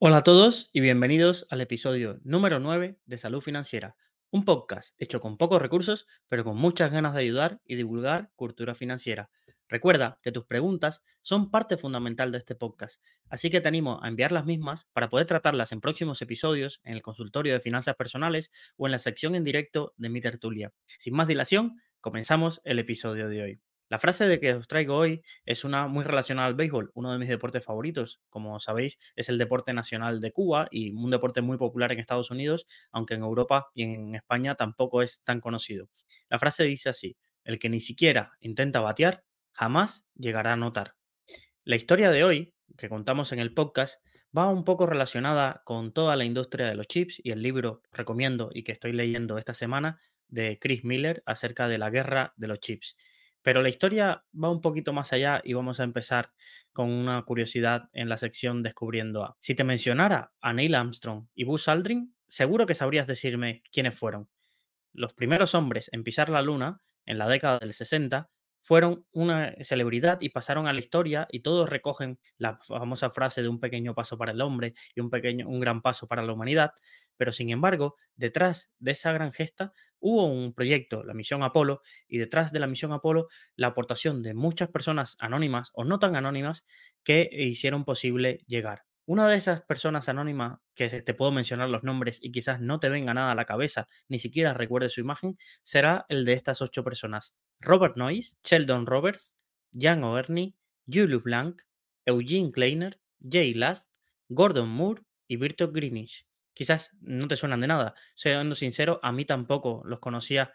Hola a todos y bienvenidos al episodio número 9 de Salud Financiera, un podcast hecho con pocos recursos, pero con muchas ganas de ayudar y divulgar cultura financiera. Recuerda que tus preguntas son parte fundamental de este podcast, así que te animo a enviar las mismas para poder tratarlas en próximos episodios en el consultorio de finanzas personales o en la sección en directo de mi tertulia. Sin más dilación, comenzamos el episodio de hoy. La frase de que os traigo hoy es una muy relacionada al béisbol, uno de mis deportes favoritos. Como sabéis, es el deporte nacional de Cuba y un deporte muy popular en Estados Unidos, aunque en Europa y en España tampoco es tan conocido. La frase dice así, el que ni siquiera intenta batear, jamás llegará a notar. La historia de hoy, que contamos en el podcast, va un poco relacionada con toda la industria de los chips y el libro que recomiendo y que estoy leyendo esta semana de Chris Miller acerca de la guerra de los chips. Pero la historia va un poquito más allá y vamos a empezar con una curiosidad en la sección Descubriendo A. Si te mencionara a Neil Armstrong y Buzz Aldrin, seguro que sabrías decirme quiénes fueron. Los primeros hombres en pisar la luna en la década del 60 fueron una celebridad y pasaron a la historia y todos recogen la famosa frase de un pequeño paso para el hombre y un pequeño un gran paso para la humanidad, pero sin embargo, detrás de esa gran gesta hubo un proyecto, la misión Apolo, y detrás de la misión Apolo la aportación de muchas personas anónimas o no tan anónimas que hicieron posible llegar. Una de esas personas anónimas que te puedo mencionar los nombres y quizás no te venga nada a la cabeza, ni siquiera recuerdes su imagen, será el de estas ocho personas. Robert Noyce, Sheldon Roberts, Jan O'Erny, Julius Blanc, Eugene Kleiner, Jay Last, Gordon Moore y Bertolt Greenwich. Quizás no te suenan de nada, siendo sincero, a mí tampoco los conocía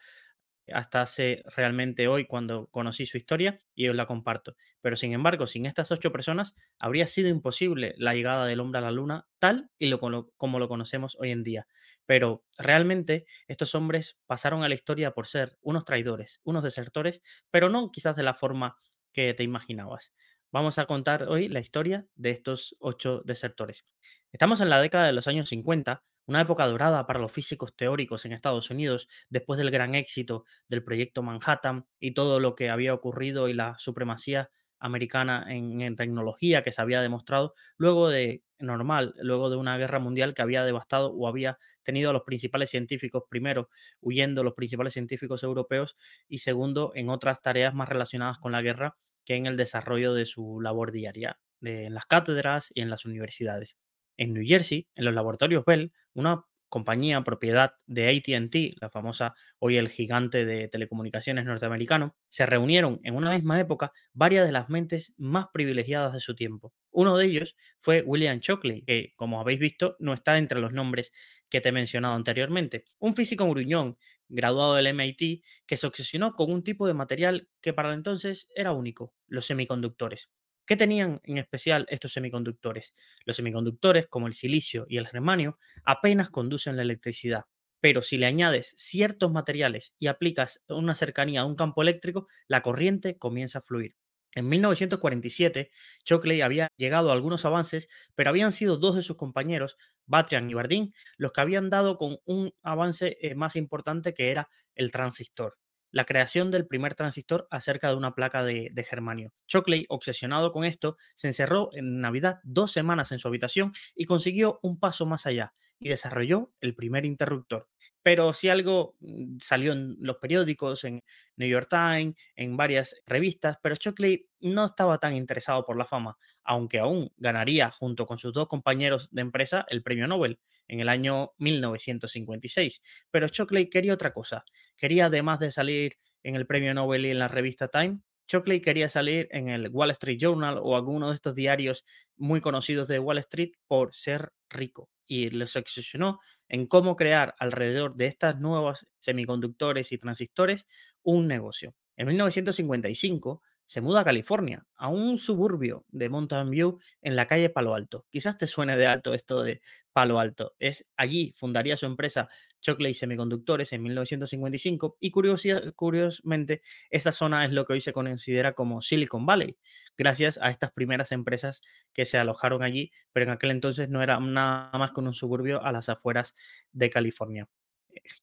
hasta hace realmente hoy cuando conocí su historia y os la comparto. Pero sin embargo, sin estas ocho personas habría sido imposible la llegada del hombre a la luna tal y lo, como lo conocemos hoy en día. Pero realmente estos hombres pasaron a la historia por ser unos traidores, unos desertores, pero no quizás de la forma que te imaginabas. Vamos a contar hoy la historia de estos ocho desertores. Estamos en la década de los años 50 una época dorada para los físicos teóricos en Estados Unidos después del gran éxito del proyecto Manhattan y todo lo que había ocurrido y la supremacía americana en, tecnología que se había demostrado luego de normal, luego de una guerra mundial que había devastado o había tenido a los principales científicos, primero huyendo los principales científicos europeos y segundo en otras tareas más relacionadas con la guerra que en el desarrollo de su labor diaria en las cátedras y en las universidades en New Jersey, en los laboratorios Bell, una compañía propiedad de ATT, la famosa hoy el gigante de telecomunicaciones norteamericano, se reunieron en una misma época varias de las mentes más privilegiadas de su tiempo. Uno de ellos fue William Shockley, que como habéis visto no está entre los nombres que te he mencionado anteriormente. Un físico gruñón, graduado del MIT, que se obsesionó con un tipo de material que para entonces era único, los semiconductores. ¿Qué tenían en especial estos semiconductores? Los semiconductores, como el silicio y el germanio, apenas conducen la electricidad, pero si le añades ciertos materiales y aplicas una cercanía a un campo eléctrico, la corriente comienza a fluir. En 1947, Shockley había llegado a algunos avances, pero habían sido dos de sus compañeros, Batrian y Bardeen, los que habían dado con un avance eh, más importante que era el transistor la creación del primer transistor acerca de una placa de, germanio. Shockley, obsesionado con esto, se encerró en Navidad dos semanas en su habitación y consiguió un paso más allá y desarrolló el primer interruptor. Pero si algo mm, salió en los periódicos, en New York Times, en varias revistas, pero Shockley no estaba tan interesado por la fama, aunque aún ganaría junto con sus dos compañeros de empresa el premio Nobel en el año 1956. Pero Shockley quería otra cosa. Quería, además de salir en el premio Nobel y en la revista Time, Shockley quería salir en el Wall Street Journal o alguno de estos diarios muy conocidos de Wall Street por ser rico y les obsesionó en cómo crear alrededor de estas nuevas semiconductores y transistores un negocio. En 1955 se muda a California, a un suburbio de Mountain View en la calle Palo Alto. Quizás te suene de alto esto de Palo Alto. Es allí fundaría su empresa Shockley Semiconductores en 1955 y curiosamente esta zona es lo que hoy se considera como Silicon Valley, gracias a estas primeras empresas que se alojaron allí, pero en aquel entonces no era nada más que un suburbio a las afueras de California.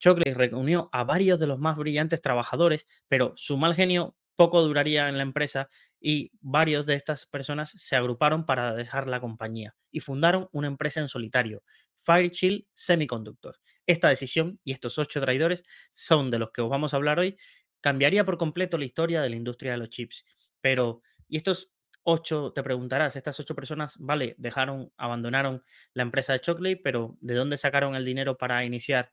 Shockley reunió a varios de los más brillantes trabajadores, pero su mal genio poco duraría en la empresa y varios de estas personas se agruparon para dejar la compañía y fundaron una empresa en solitario, Fairchild Semiconductor. Esta decisión y estos ocho traidores son de los que os vamos a hablar hoy. Cambiaría por completo la historia de la industria de los chips. Pero, ¿y estos ocho, te preguntarás, estas ocho personas, vale, dejaron, abandonaron la empresa de Shockley, pero ¿de dónde sacaron el dinero para iniciar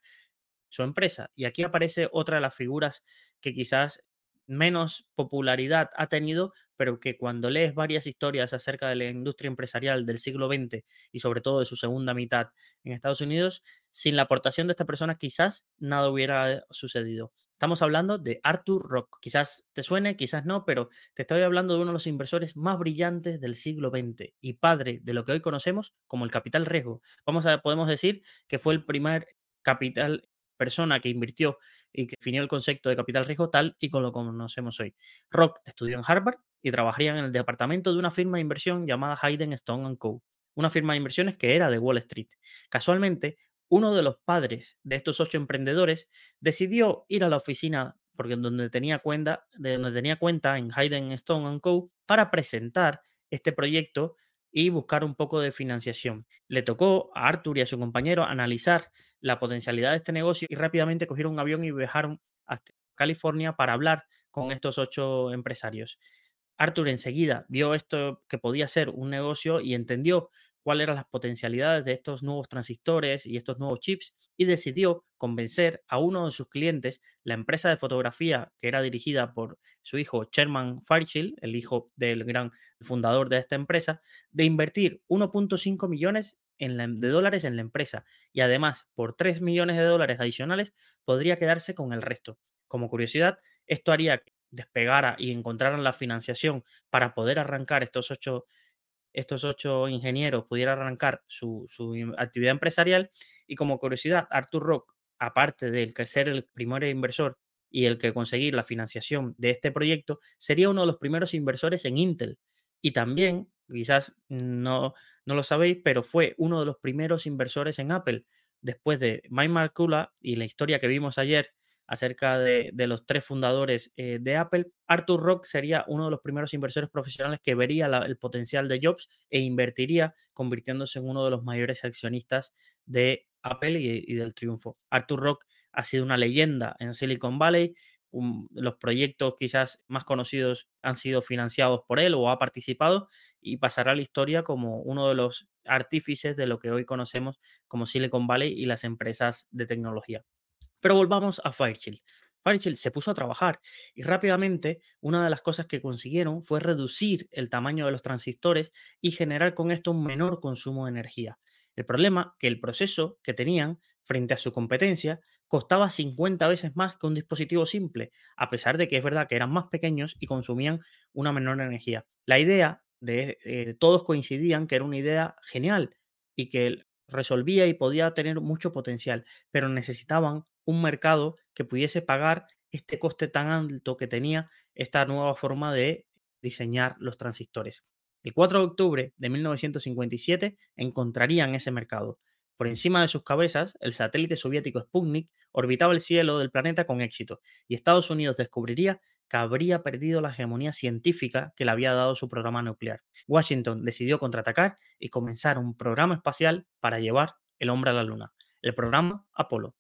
su empresa? Y aquí aparece otra de las figuras que quizás menos popularidad ha tenido, pero que cuando lees varias historias acerca de la industria empresarial del siglo XX y sobre todo de su segunda mitad en Estados Unidos, sin la aportación de esta persona quizás nada hubiera sucedido. Estamos hablando de Arthur Rock. Quizás te suene, quizás no, pero te estoy hablando de uno de los inversores más brillantes del siglo XX y padre de lo que hoy conocemos como el capital riesgo. Vamos a, podemos decir que fue el primer capital persona que invirtió y que definió el concepto de capital riesgo tal y como lo conocemos hoy. Rock estudió en Harvard y trabajaría en el departamento de una firma de inversión llamada Hayden Stone Co., una firma de inversiones que era de Wall Street. Casualmente, uno de los padres de estos ocho emprendedores decidió ir a la oficina porque donde tenía cuenta, de donde tenía cuenta en Hayden Stone Co. para presentar este proyecto y buscar un poco de financiación. Le tocó a Arthur y a su compañero analizar la potencialidad de este negocio y rápidamente cogieron un avión y viajaron hasta California para hablar con estos ocho empresarios. Arthur enseguida vio esto que podía ser un negocio y entendió cuáles eran las potencialidades de estos nuevos transistores y estos nuevos chips y decidió convencer a uno de sus clientes, la empresa de fotografía que era dirigida por su hijo Sherman Fairchild, el hijo del gran fundador de esta empresa, de invertir 1.5 millones de dólares en la empresa y además por 3 millones de dólares adicionales podría quedarse con el resto. Como curiosidad, esto haría que despegara y encontraran la financiación para poder arrancar estos ocho estos ocho ingenieros pudieran arrancar su, actividad empresarial. Y como curiosidad, Arthur Rock, aparte de ser el primer inversor y el que conseguir la financiación de este proyecto, sería uno de los primeros inversores en Intel. Y también, quizás no, no lo sabéis, pero fue uno de los primeros inversores en Apple. Después de Mike Markula y la historia que vimos ayer acerca de, los tres fundadores eh, de Apple, Arthur Rock sería uno de los primeros inversores profesionales que vería el potencial de Jobs e invertiría convirtiéndose en uno de los mayores accionistas de Apple y, del triunfo. Arthur Rock ha sido una leyenda en Silicon Valley. Los proyectos quizás más conocidos han sido financiados por él o ha participado y pasará a la historia como uno de los artífices de lo que hoy conocemos como Silicon Valley y las empresas de tecnología. Pero volvamos a Fairchild. Fairchild se puso a trabajar y rápidamente una de las cosas que consiguieron fue reducir el tamaño de los transistores y generar con esto un menor consumo de energía. El problema que el proceso que tenían frente a su competencia costaba 50 veces más que un dispositivo simple, a pesar de que es verdad que eran más pequeños y consumían una menor energía. La idea de eh, todos coincidían que era una idea genial y que resolvía y podía tener mucho potencial, pero necesitaban un mercado que pudiese pagar este coste tan alto que tenía esta nueva forma de diseñar los transistores. El 4 de octubre de 1957 encontrarían ese mercado. Por encima de sus cabezas, el satélite soviético Sputnik orbitaba el cielo del planeta con éxito y Estados Unidos descubriría que habría perdido la hegemonía científica que le había dado su programa nuclear. Washington decidió contraatacar y comenzar un programa espacial para llevar el hombre a la Luna, el programa Apolo.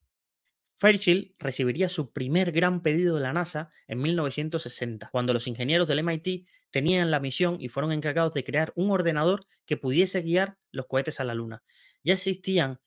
Fairchild recibiría su primer gran pedido de la NASA en 1960, cuando los ingenieros del MIT tenían la misión y fueron encargados de crear un ordenador que pudiese guiar los cohetes a la Luna. Ya existían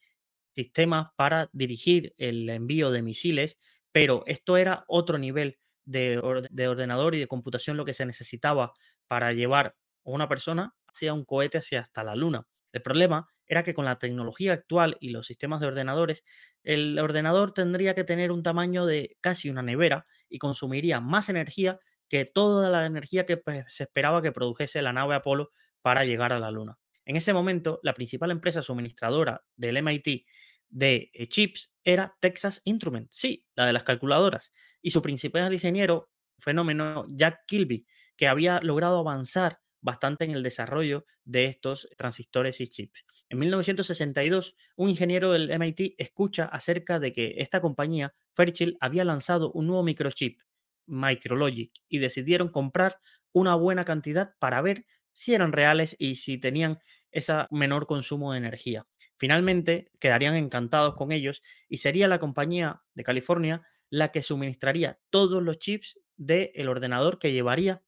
sistemas para dirigir el envío de misiles, pero esto era otro nivel de, ordenador y de computación lo que se necesitaba para llevar a una persona hacia un cohete hacia hasta la Luna. El problema era que con la tecnología actual y los sistemas de ordenadores, el ordenador tendría que tener un tamaño de casi una nevera y consumiría más energía que toda la energía que pues, se esperaba que produjese la nave Apolo para llegar a la Luna. En ese momento, la principal empresa suministradora del MIT de eh, chips era Texas Instruments, sí, la de las calculadoras, y su principal ingeniero, fenómeno Jack Kilby, que había logrado avanzar bastante en el desarrollo de estos transistores y chips. En 1962, un ingeniero del MIT escucha acerca de que esta compañía, Fairchild, había lanzado un nuevo microchip Micrologic y decidieron comprar una buena cantidad para ver si eran reales y si tenían ese menor consumo de energía. Finalmente, quedarían encantados con ellos y sería la compañía de California la que suministraría todos los chips del ordenador que llevaría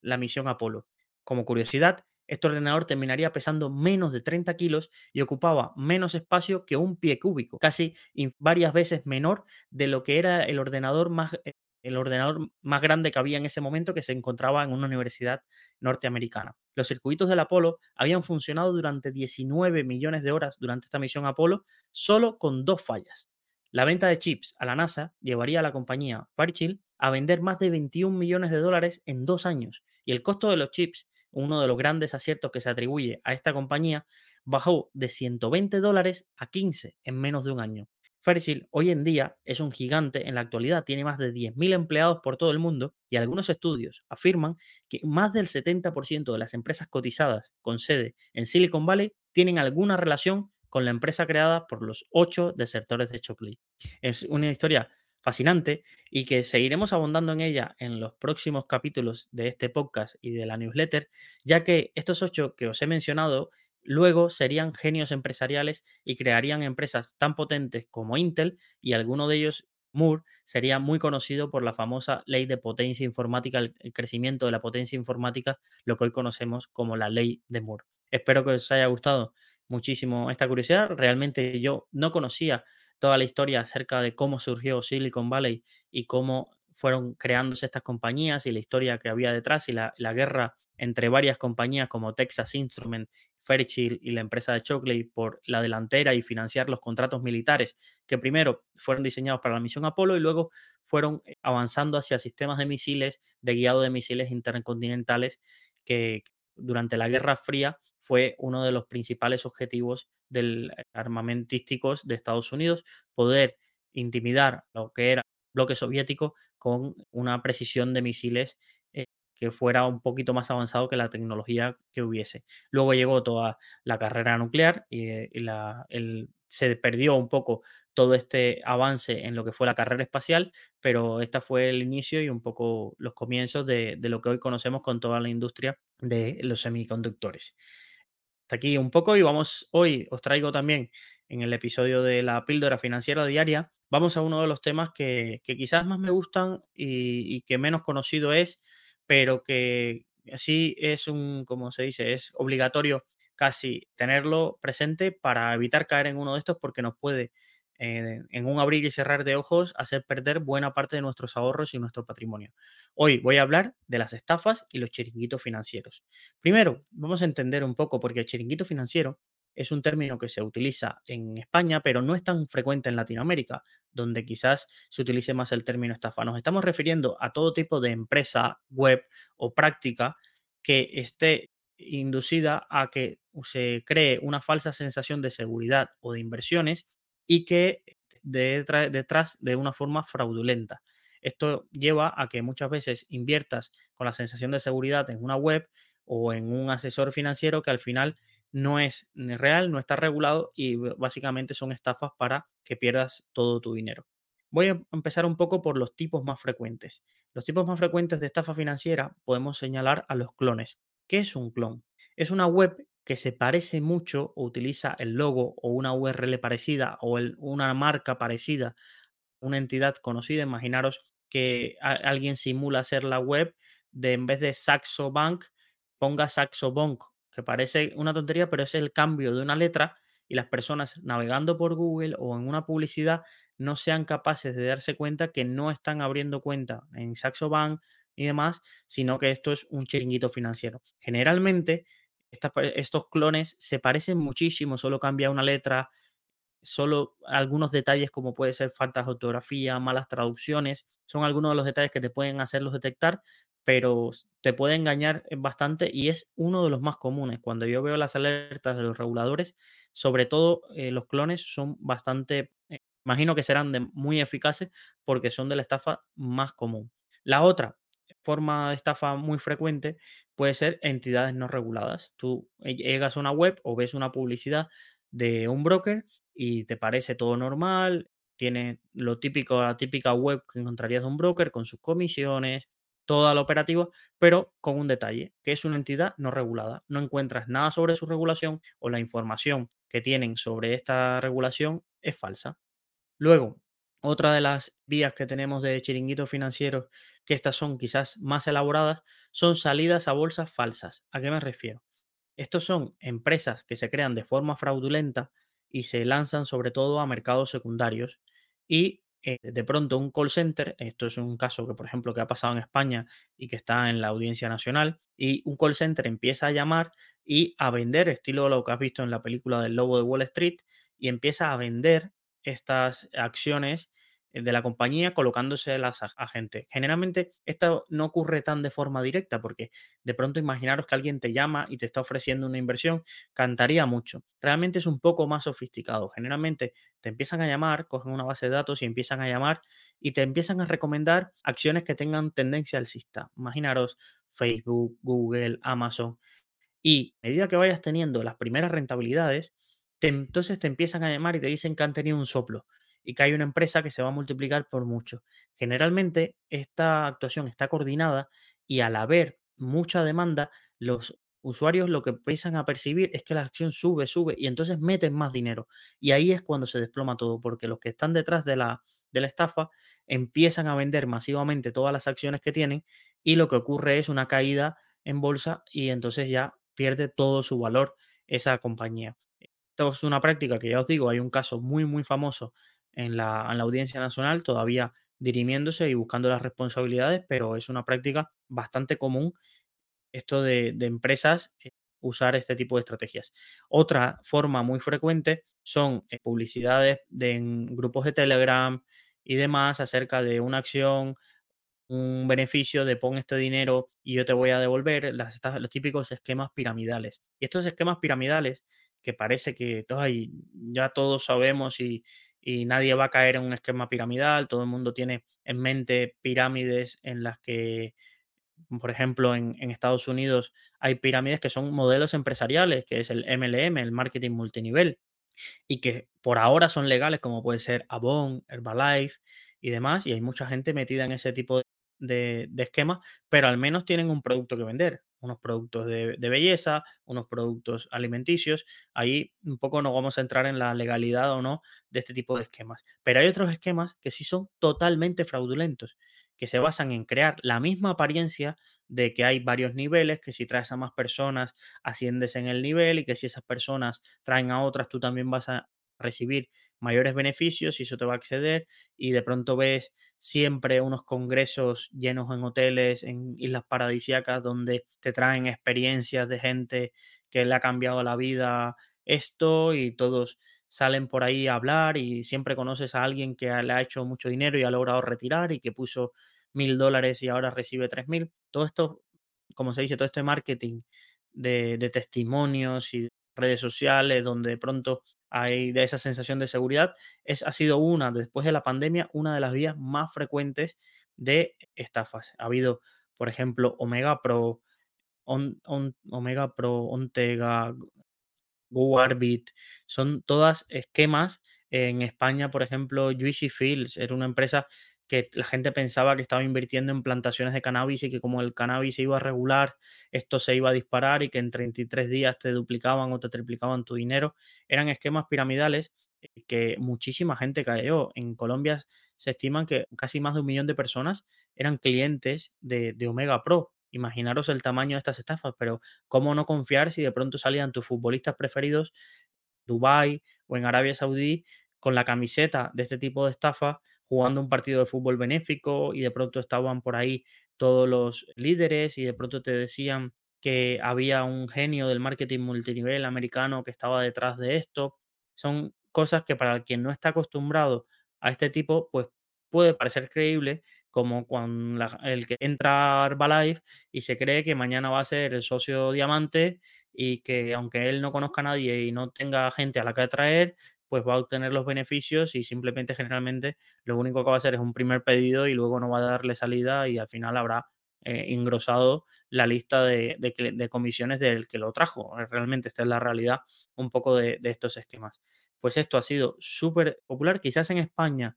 la misión Apolo. Como curiosidad, este ordenador terminaría pesando menos de 30 kilos y ocupaba menos espacio que un pie cúbico, casi varias veces menor de lo que era el ordenador más, eh, el ordenador más grande que había en ese momento que se encontraba en una universidad norteamericana. Los circuitos del Apolo habían funcionado durante 19 millones de horas durante esta misión Apolo, solo con dos fallas. La venta de chips a la NASA llevaría a la compañía Fairchild a vender más de 21 millones de dólares en dos años y el costo de los chips, uno de los grandes aciertos que se atribuye a esta compañía, bajó de 120 dólares a 15 en menos de un año. Fairchild hoy en día es un gigante, en la actualidad tiene más de 10.000 empleados por todo el mundo y algunos estudios afirman que más del 70% de las empresas cotizadas con sede en Silicon Valley tienen alguna relación con la empresa creada por los ocho desertores de Chocley. Es una historia fascinante y que seguiremos abundando en ella en los próximos capítulos de este podcast y de la newsletter, ya que estos ocho que os he mencionado luego serían genios empresariales y crearían empresas tan potentes como Intel y alguno de ellos Moore sería muy conocido por la famosa ley de potencia informática, el crecimiento de la potencia informática, lo que hoy conocemos como la ley de Moore. Espero que os haya gustado muchísimo esta curiosidad. Realmente yo no conocía toda la historia acerca de cómo surgió Silicon Valley y cómo fueron creándose estas compañías y la historia que había detrás y la, guerra entre varias compañías como Texas Instrument, Fairchild y la empresa de Shockley por la delantera y financiar los contratos militares que primero fueron diseñados para la misión Apolo y luego fueron avanzando hacia sistemas de misiles, de guiado de misiles intercontinentales que durante la Guerra Fría fue uno de los principales objetivos del armamentísticos de Estados Unidos, poder intimidar lo que era bloque soviético con una precisión de misiles eh, que fuera un poquito más avanzado que la tecnología que hubiese. Luego llegó toda la carrera nuclear y, eh, se perdió un poco todo este avance en lo que fue la carrera espacial, pero este fue el inicio y un poco los comienzos de lo que hoy conocemos con toda la industria de los semiconductores hasta aquí un poco y vamos hoy, os traigo también en el episodio de la píldora financiera diaria, vamos a uno de los temas que, quizás más me gustan y, que menos conocido es, pero que así es un, como se dice, es obligatorio casi tenerlo presente para evitar caer en uno de estos porque nos puede eh, en un abrir y cerrar de ojos hacer perder buena parte de nuestros ahorros y nuestro patrimonio. Hoy voy a hablar de las estafas y los chiringuitos financieros. Primero, vamos a entender un poco porque el chiringuito financiero es un término que se utiliza en España, pero no es tan frecuente en Latinoamérica, donde quizás se utilice más el término estafa. Nos estamos refiriendo a todo tipo de empresa, web o práctica que esté inducida a que se cree una falsa sensación de seguridad o de inversiones y que detrás de una forma fraudulenta. Esto lleva a que muchas veces inviertas con la sensación de seguridad en una web o en un asesor financiero que al final no es real, no está regulado y básicamente son estafas para que pierdas todo tu dinero. Voy a empezar un poco por los tipos más frecuentes. Los tipos más frecuentes de estafa financiera podemos señalar a los clones. ¿Qué es un clon? Es una web que se parece mucho o utiliza el logo o una URL parecida o una marca parecida, una entidad conocida, imaginaros que alguien simula ser la web de en vez de Saxo Bank ponga Saxo Bank, que parece una tontería, pero es el cambio de una letra y las personas navegando por Google o en una publicidad no sean capaces de darse cuenta que no están abriendo cuenta en Saxo Bank y demás, sino que esto es un chiringuito financiero. Generalmente estos clones se parecen muchísimo, solo cambia una letra, solo algunos detalles como puede ser falta de ortografía, malas traducciones, son algunos de los detalles que te pueden hacerlos detectar, pero te puede engañar bastante y es uno de los más comunes. Cuando yo veo las alertas de los reguladores, sobre todo eh, los clones son bastante, eh, imagino que serán muy eficaces porque son de la estafa más común. La otra, forma de estafa muy frecuente puede ser entidades no reguladas. Tú llegas a una web o ves una publicidad de un broker y te parece todo normal, tiene lo típico, la típica web que encontrarías de un broker con sus comisiones, toda la operativa, pero con un detalle, que es una entidad no regulada. No encuentras nada sobre su regulación o la información que tienen sobre esta regulación es falsa. Luego, otra de las vías que tenemos de chiringuitos financieros, que estas son quizás más elaboradas, son salidas a bolsas falsas. ¿A qué me refiero? Estos son empresas que se crean de forma fraudulenta y se lanzan sobre todo a mercados secundarios y eh, de pronto un call center, esto es un caso que por ejemplo que ha pasado en España y que está en la audiencia nacional, y un call center empieza a llamar y a vender, estilo lo que has visto en la película del Lobo de Wall Street, y empieza a vender estas acciones eh, de la compañía colocándose las a, gente. Generalmente esto no ocurre tan de forma directa porque de pronto imaginaros que alguien te llama y te está ofreciendo una inversión, cantaría mucho. Realmente es un poco más sofisticado. Generalmente te empiezan a llamar, cogen una base de datos y empiezan a llamar y te empiezan a recomendar acciones que tengan tendencia alcista. Imaginaros Facebook, Google, Amazon. Y a medida que vayas teniendo las primeras rentabilidades, entonces te empiezan a llamar y te dicen que han tenido un soplo y que hay una empresa que se va a multiplicar por mucho. Generalmente esta actuación está coordinada y al haber mucha demanda, los usuarios lo que empiezan a percibir es que la acción sube, sube y entonces meten más dinero. Y ahí es cuando se desploma todo, porque los que están detrás de la, de la estafa empiezan a vender masivamente todas las acciones que tienen y lo que ocurre es una caída en bolsa y entonces ya pierde todo su valor esa compañía. Esto es una práctica que ya os digo, hay un caso muy, muy famoso en la, audiencia nacional, todavía dirimiéndose y buscando las responsabilidades, pero es una práctica bastante común esto de, empresas eh, usar este tipo de estrategias. Otra forma muy frecuente son eh, publicidades de, en grupos de Telegram y demás acerca de una acción, un beneficio de pon este dinero y yo te voy a devolver, las, los típicos esquemas piramidales. Y estos esquemas piramidales que parece que ya todos sabemos y, y nadie va a caer en un esquema piramidal, todo el mundo tiene en mente pirámides en las que, por ejemplo, en, Estados Unidos hay pirámides que son modelos empresariales, que es el MLM, el marketing multinivel, y que por ahora son legales, como puede ser Avon, Herbalife y demás, y hay mucha gente metida en ese tipo de, esquemas, pero al menos tienen un producto que vender unos productos de, belleza, unos productos alimenticios. Ahí un poco nos vamos a entrar en la legalidad o no de este tipo de esquemas. Pero hay otros esquemas que sí son totalmente fraudulentos, que se basan en crear la misma apariencia de que hay varios niveles, que si traes a más personas asciendes en el nivel y que si esas personas traen a otras tú también vas a recibir mayores beneficios y eso te va a acceder y de pronto ves siempre unos congresos llenos en hoteles, en islas paradisíacas donde te traen experiencias de gente que le ha cambiado la vida esto y todos salen por ahí a hablar y siempre conoces a alguien que le ha hecho mucho dinero y ha logrado retirar y que puso mil dólares y ahora recibe tres mil. Todo esto, como se dice, todo este marketing de, de testimonios y redes sociales donde de pronto de esa sensación de seguridad, es, ha sido una, después de la pandemia, una de las vías más frecuentes de estafas. Ha habido, por ejemplo, Omega Pro, Omega Pro, Ontega, GoArbit, son todas esquemas. En España, por ejemplo, Juicy Fields era una empresa que la gente pensaba que estaba invirtiendo en plantaciones de cannabis y que como el cannabis se iba a regular, esto se iba a disparar y que en 33 días te duplicaban o te triplicaban tu dinero. Eran esquemas piramidales eh, que muchísima gente cayó. En Colombia se estiman que casi más de un millón de personas eran clientes de, Omega Pro. Imaginaros el tamaño de estas estafas, pero ¿cómo no confiar si de pronto salían tus futbolistas preferidos, Dubai o en Arabia Saudí, con la camiseta de este tipo de estafa? Jugando un partido de fútbol benéfico y de pronto estaban por ahí todos los líderes y de pronto te decían que había un genio del marketing multinivel americano que estaba detrás de esto. Son cosas que para quien no está acostumbrado a este tipo, pues puede parecer creíble, como cuando el que entra a Herbalife y se cree que mañana va a ser el socio diamante y que aunque él no conozca a nadie y no tenga gente a la que atraer, pues va a obtener los beneficios y simplemente generalmente lo único que va a hacer es un primer pedido y luego no va a darle salida y al final habrá eh, engrosado la lista de, comisiones del que lo trajo. Realmente esta es la realidad un poco de, de estos esquemas. Pues esto ha sido súper popular, quizás en España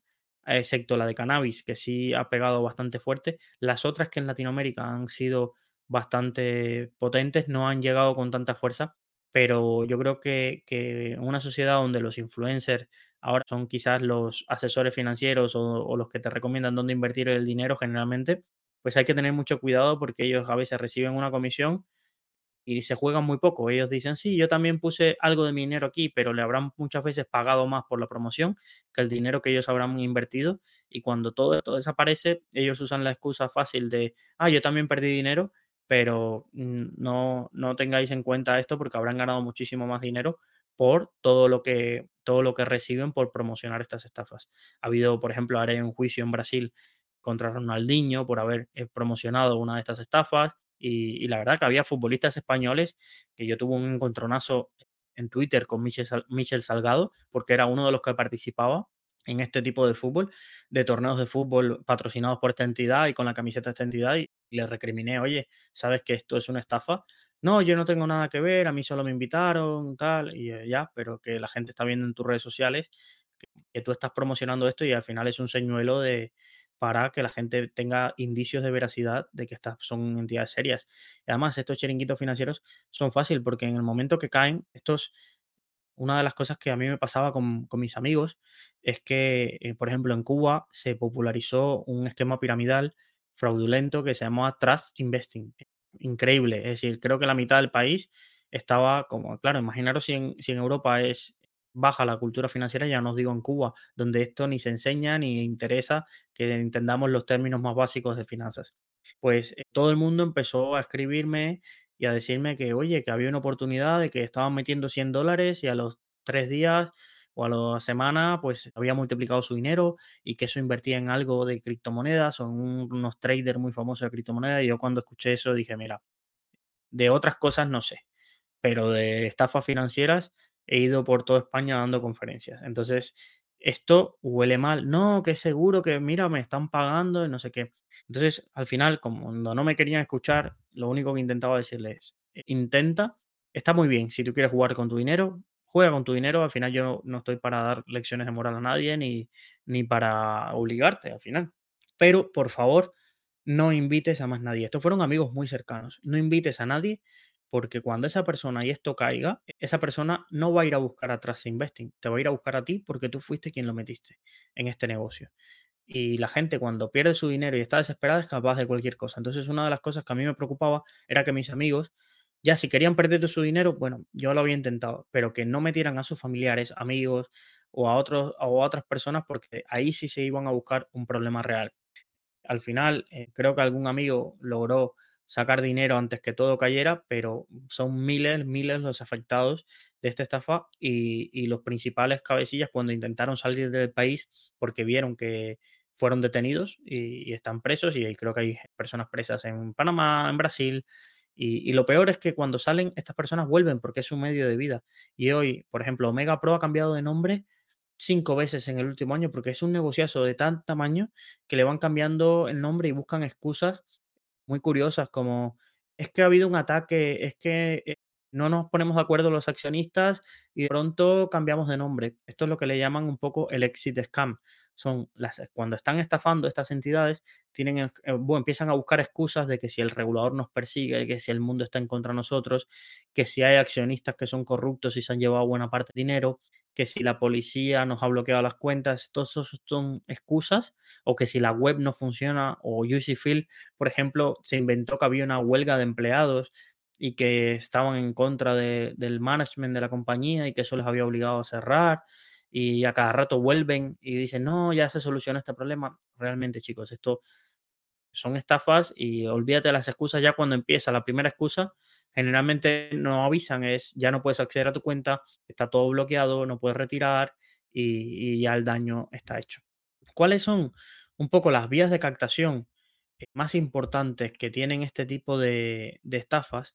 excepto la de cannabis, que sí ha pegado bastante fuerte. Las otras que en Latinoamérica han sido bastante potentes, no han llegado con tanta fuerza, pero yo creo que, que una sociedad donde los influencers ahora son quizás los asesores financieros o, o, los que te recomiendan dónde invertir el dinero generalmente, pues hay que tener mucho cuidado porque ellos a veces reciben una comisión y se juegan muy poco. Ellos dicen, sí, yo también puse algo de mi dinero aquí, pero le habrán muchas veces pagado más por la promoción que el dinero que ellos habrán invertido. Y cuando todo esto desaparece, ellos usan la excusa fácil de, ah, yo también perdí dinero, pero no, no tengáis en cuenta esto porque habrán ganado muchísimo más dinero por todo lo que todo lo que reciben por promocionar estas estafas. Ha habido, por ejemplo, ahora hay un juicio en Brasil contra Ronaldinho por haber eh, promocionado una de estas estafas. Y, la verdad que había futbolistas españoles que yo tuve un encontronazo en Twitter con Michel, Salgado, porque era uno de los que participaba en este tipo de fútbol, de torneos de fútbol patrocinados por esta entidad y con la camiseta de esta entidad, y, le recriminé, oye, ¿sabes que esto es una estafa? No, yo no tengo nada que ver, a mí solo me invitaron, tal, y eh, ya, pero que la gente está viendo en tus redes sociales que tú estás promocionando esto y al final es un señuelo de, para que la gente tenga indicios de veracidad de que estas son entidades serias. Además, estos chiringuitos financieros son fácil porque en el momento que caen, estos, una de las cosas que a mí me pasaba con, mis amigos es que, eh, por ejemplo, en Cuba se popularizó un esquema piramidal fraudulento que se llamaba Trust Investing. Increíble, es decir, creo que la mitad del país estaba como, claro, imaginaros si en, si en Europa es baja la cultura financiera, ya no os digo en Cuba, donde esto ni se enseña ni interesa que entendamos los términos más básicos de finanzas. Pues eh, todo el mundo empezó a escribirme y a decirme que, oye, que había una oportunidad de que estaban metiendo 100 dólares y a los tres días o a la semana, pues había multiplicado su dinero y que eso invertía en algo de criptomonedas, son unos traders muy famosos de criptomonedas. Y yo cuando escuché eso dije, mira, de otras cosas no sé, pero de estafas financieras he ido por toda España dando conferencias. Entonces, esto huele mal. No, que seguro que, mira, me están pagando y no sé qué. Entonces, al final, como no me querían escuchar, lo único que intentaba decirles es, eh, intenta, está muy bien, si tú quieres jugar con tu dinero, juega con tu dinero, al final yo no estoy para dar lecciones de moral a nadie ni, ni para obligarte al final. Pero, por favor, no invites a más nadie. Estos fueron amigos muy cercanos. No invites a nadie porque cuando esa persona y esto caiga, esa persona no va a ir a buscar atrás Investing, te va a ir a buscar a ti porque tú fuiste quien lo metiste en este negocio. Y la gente cuando pierde su dinero y está desesperada es capaz de cualquier cosa. Entonces una de las cosas que a mí me preocupaba era que mis amigos, ya si querían perder su dinero, bueno, yo lo había intentado, pero que no metieran a sus familiares, amigos o a, otros, o a otras personas porque ahí sí se iban a buscar un problema real. Al final, eh, creo que algún amigo logró sacar dinero antes que todo cayera, pero son miles, miles los afectados de esta estafa y, los principales cabecillas cuando intentaron salir del país porque vieron que fueron detenidos y, están presos y creo que hay personas presas en Panamá, en Brasil. Y, y, lo peor es que cuando salen estas personas vuelven porque es un medio de vida. Y hoy, por ejemplo, Omega Pro ha cambiado de nombre cinco veces en el último año porque es un negociazo de tan tamaño que le van cambiando el nombre y buscan excusas muy curiosas, como es que ha habido un ataque, es que eh, no nos ponemos de acuerdo los accionistas y de pronto cambiamos de nombre. Esto es lo que le llaman un poco el exit scam. Son las cuando están estafando estas entidades, tienen eh, bueno, empiezan a buscar excusas de que si el regulador nos persigue, que si el mundo está en contra de nosotros, que si hay accionistas que son corruptos y se han llevado buena parte de dinero, que si la policía nos ha bloqueado las cuentas, todos esos son excusas, o que si la web no funciona, o UCFIL, por ejemplo, se inventó que había una huelga de empleados y que estaban en contra del management de la compañía y que eso les había obligado a cerrar y a cada rato vuelven y dicen, no, ya se soluciona este problema. Realmente, chicos, esto son estafas y olvídate de las excusas ya cuando empieza la primera excusa. Generalmente no avisan, es ya no puedes acceder a tu cuenta, está todo bloqueado, no puedes retirar y, ya el daño está hecho. ¿Cuáles son un poco las vías de captación más importantes que tienen este tipo de, estafas?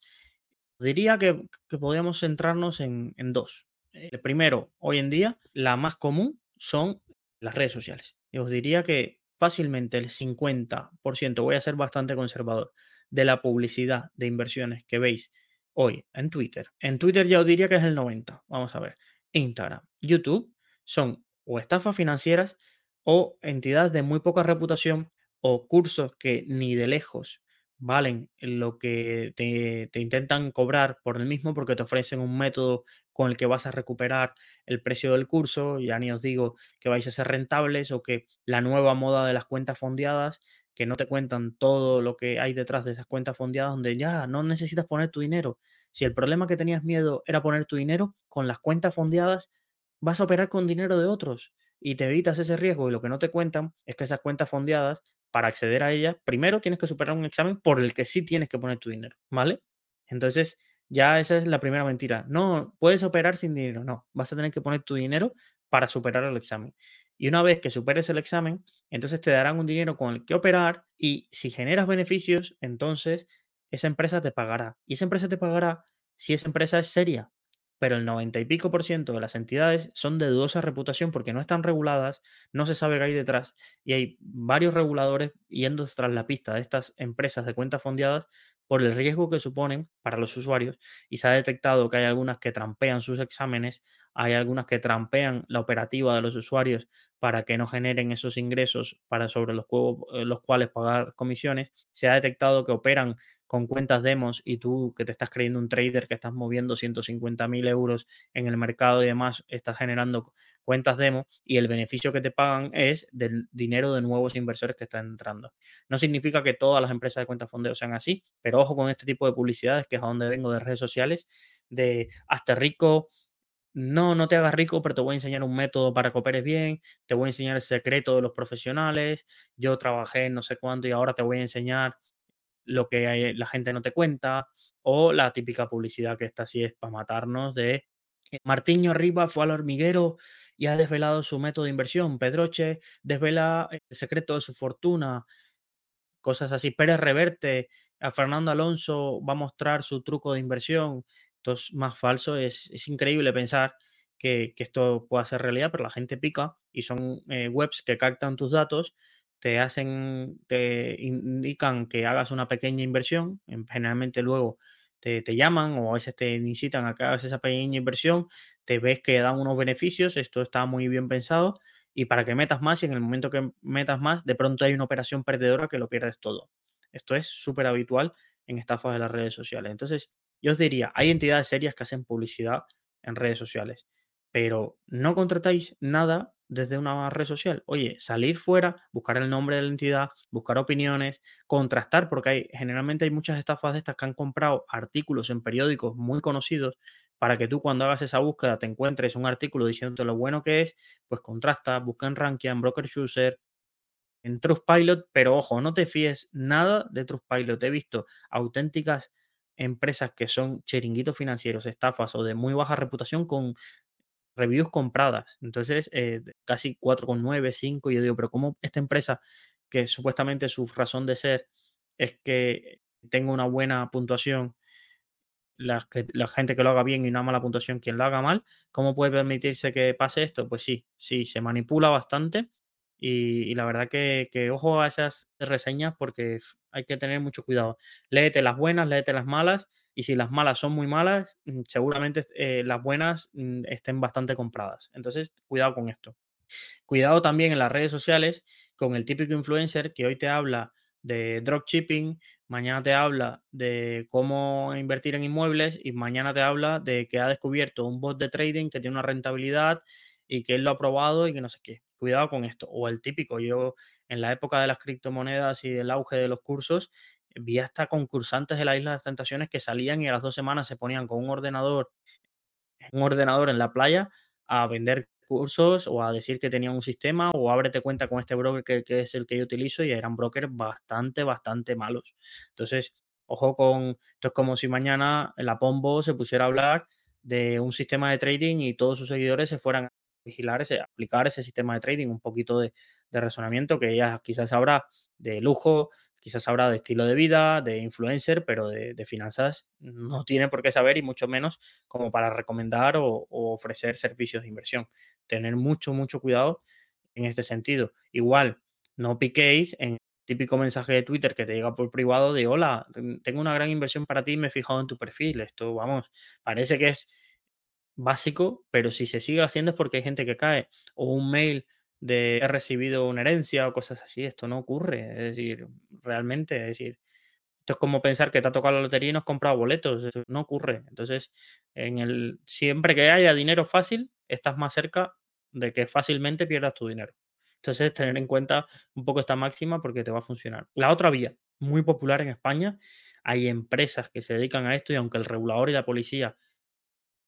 Diría que, podríamos centrarnos en, en dos. El primero, hoy en día, la más común son las redes sociales. Y os diría que fácilmente el 50%, voy a ser bastante conservador, de la publicidad de inversiones que veis hoy en Twitter. En Twitter ya os diría que es el 90%. Vamos a ver. Instagram, YouTube son o estafas financieras o entidades de muy poca reputación o cursos que ni de lejos valen lo que te, te, intentan cobrar por el mismo porque te ofrecen un método con el que vas a recuperar el precio del curso, ya ni os digo que vais a ser rentables o que la nueva moda de las cuentas fondeadas, que no te cuentan todo lo que hay detrás de esas cuentas fondeadas, donde ya no necesitas poner tu dinero. Si el problema que tenías miedo era poner tu dinero, con las cuentas fondeadas vas a operar con dinero de otros y te evitas ese riesgo y lo que no te cuentan es que esas cuentas fondeadas para acceder a ella, primero tienes que superar un examen por el que sí tienes que poner tu dinero, ¿vale? Entonces, ya esa es la primera mentira. No, puedes operar sin dinero, no, vas a tener que poner tu dinero para superar el examen. Y una vez que superes el examen, entonces te darán un dinero con el que operar y si generas beneficios, entonces esa empresa te pagará. Y esa empresa te pagará si esa empresa es seria, pero el 90 y pico por ciento de las entidades son de dudosa reputación porque no están reguladas, no se sabe qué hay detrás y hay varios reguladores yendo tras la pista de estas empresas de cuentas fondeadas por el riesgo que suponen para los usuarios y se ha detectado que hay algunas que trampean sus exámenes, hay algunas que trampean la operativa de los usuarios para que no generen esos ingresos para sobre los, eh, los cuales pagar comisiones, se ha detectado que operan con cuentas demos y tú que te estás creyendo un trader que estás moviendo 150 mil euros en el mercado y demás, estás generando cuentas demo y el beneficio que te pagan es del dinero de nuevos inversores que están entrando. No significa que todas las empresas de cuentas fondeo sean así, pero ojo con este tipo de publicidades, que es a donde vengo de redes sociales, de hasta rico, no, no te hagas rico, pero te voy a enseñar un método para que operes bien, te voy a enseñar el secreto de los profesionales, yo trabajé no sé cuánto y ahora te voy a enseñar lo que la gente no te cuenta, o la típica publicidad que está así es para matarnos de eh, Martiño Arriba fue al hormiguero y ha desvelado su método de inversión. Pedroche desvela el secreto de su fortuna. Cosas así. Pérez Reverte, a Fernando Alonso va a mostrar su truco de inversión. Esto es más falso. Es, es increíble pensar que, esto pueda ser realidad, pero la gente pica y son eh, webs que captan tus datos te hacen, te indican que hagas una pequeña inversión, generalmente luego te, llaman o a veces te incitan a que hagas esa pequeña inversión, te ves que dan unos beneficios, esto está muy bien pensado y para que metas más y en el momento que metas más, de pronto hay una operación perdedora que lo pierdes todo. Esto es súper habitual en estafas de las redes sociales. Entonces, yo os diría, hay entidades serias que hacen publicidad en redes sociales, pero no contratáis nada desde una red social. Oye, salir fuera, buscar el nombre de la entidad, buscar opiniones, contrastar, porque hay, generalmente hay muchas estafas de estas que han comprado artículos en periódicos muy conocidos para que tú cuando hagas esa búsqueda te encuentres un artículo diciéndote lo bueno que es, pues contrasta, busca en Rankia, en Broker Chooser, en Trustpilot, pero ojo, no te fíes nada de Trustpilot. He visto auténticas empresas que son chiringuitos financieros, estafas o de muy baja reputación con reviews compradas. Entonces, eh, casi 4,9, 5. Y yo digo, pero ¿cómo esta empresa, que supuestamente su razón de ser es que tenga una buena puntuación, la, que, la gente que lo haga bien y una mala puntuación quien lo haga mal, ¿cómo puede permitirse que pase esto? Pues sí, sí, se manipula bastante. Y, la verdad que, ojo a esas reseñas porque hay que tener mucho cuidado. Léete las buenas, léete las malas y si las malas son muy malas, mm, seguramente eh, las buenas mm, estén bastante compradas. Entonces, cuidado con esto. Cuidado también en las redes sociales con el típico influencer que hoy te habla de dropshipping, mañana te habla de cómo invertir en inmuebles y mañana te habla de que ha descubierto un bot de trading que tiene una rentabilidad y que él lo ha probado y que no sé qué. Cuidado con esto. O el típico, yo en la época de las criptomonedas y del auge de los cursos, vi hasta concursantes de la Isla de las Tentaciones que salían y a las dos semanas se ponían con un ordenador, un ordenador en la playa a vender cursos o a decir que tenían un sistema o ábrete cuenta con este broker que, es el que yo utilizo y eran brokers bastante, bastante malos. Entonces, ojo con, esto es como si mañana la Pombo se pusiera a hablar de un sistema de trading y todos sus seguidores se fueran vigilar ese, aplicar ese sistema de trading, un poquito de, de razonamiento que ella quizás habrá de lujo, quizás habrá de estilo de vida, de influencer, pero de, finanzas no tiene por qué saber y mucho menos como para recomendar o, ofrecer servicios de inversión. Tener mucho, mucho cuidado en este sentido. Igual, no piquéis en típico mensaje de Twitter que te llega por privado de hola, tengo una gran inversión para ti, me he fijado en tu perfil. Esto, vamos, parece que es básico, pero si se sigue haciendo es porque hay gente que cae. O un mail de he recibido una herencia o cosas así. Esto no ocurre. Es decir, realmente, es decir, esto es como pensar que te ha tocado la lotería y no has comprado boletos. Eso no ocurre. Entonces, en el, siempre que haya dinero fácil, estás más cerca de que fácilmente pierdas tu dinero. Entonces, tener en cuenta un poco esta máxima porque te va a funcionar. La otra vía, muy popular en España, hay empresas que se dedican a esto y aunque el regulador y la policía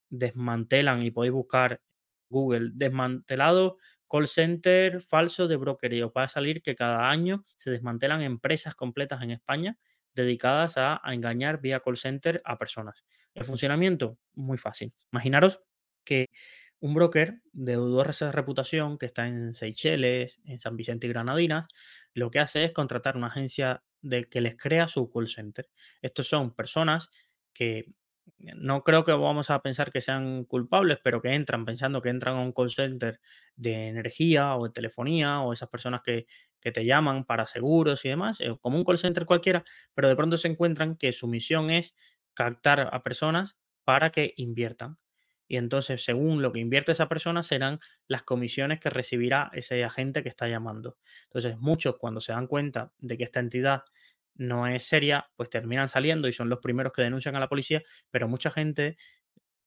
desmantelan y podéis buscar Google desmantelado call center falso de broker os va a salir que cada año se desmantelan empresas completas en España dedicadas a, a engañar vía call center a personas. El funcionamiento, muy fácil. Imaginaros que un broker de dudosa reputación que está en Seychelles, en San Vicente y Granadinas, lo que hace es contratar una agencia de que les crea su call center. Estos son personas que no creo que vamos a pensar que sean culpables, pero que entran pensando que entran a un call center de energía o de telefonía o esas personas que, que te llaman para seguros y demás, eh, como un call center cualquiera, pero de pronto se encuentran que su misión es captar a personas para que inviertan. Y entonces, según lo que invierte esa persona, serán las comisiones que recibirá ese agente que está llamando. Entonces, muchos cuando se dan cuenta de que esta entidad no es seria, pues terminan saliendo y son los primeros que denuncian a la policía, pero mucha gente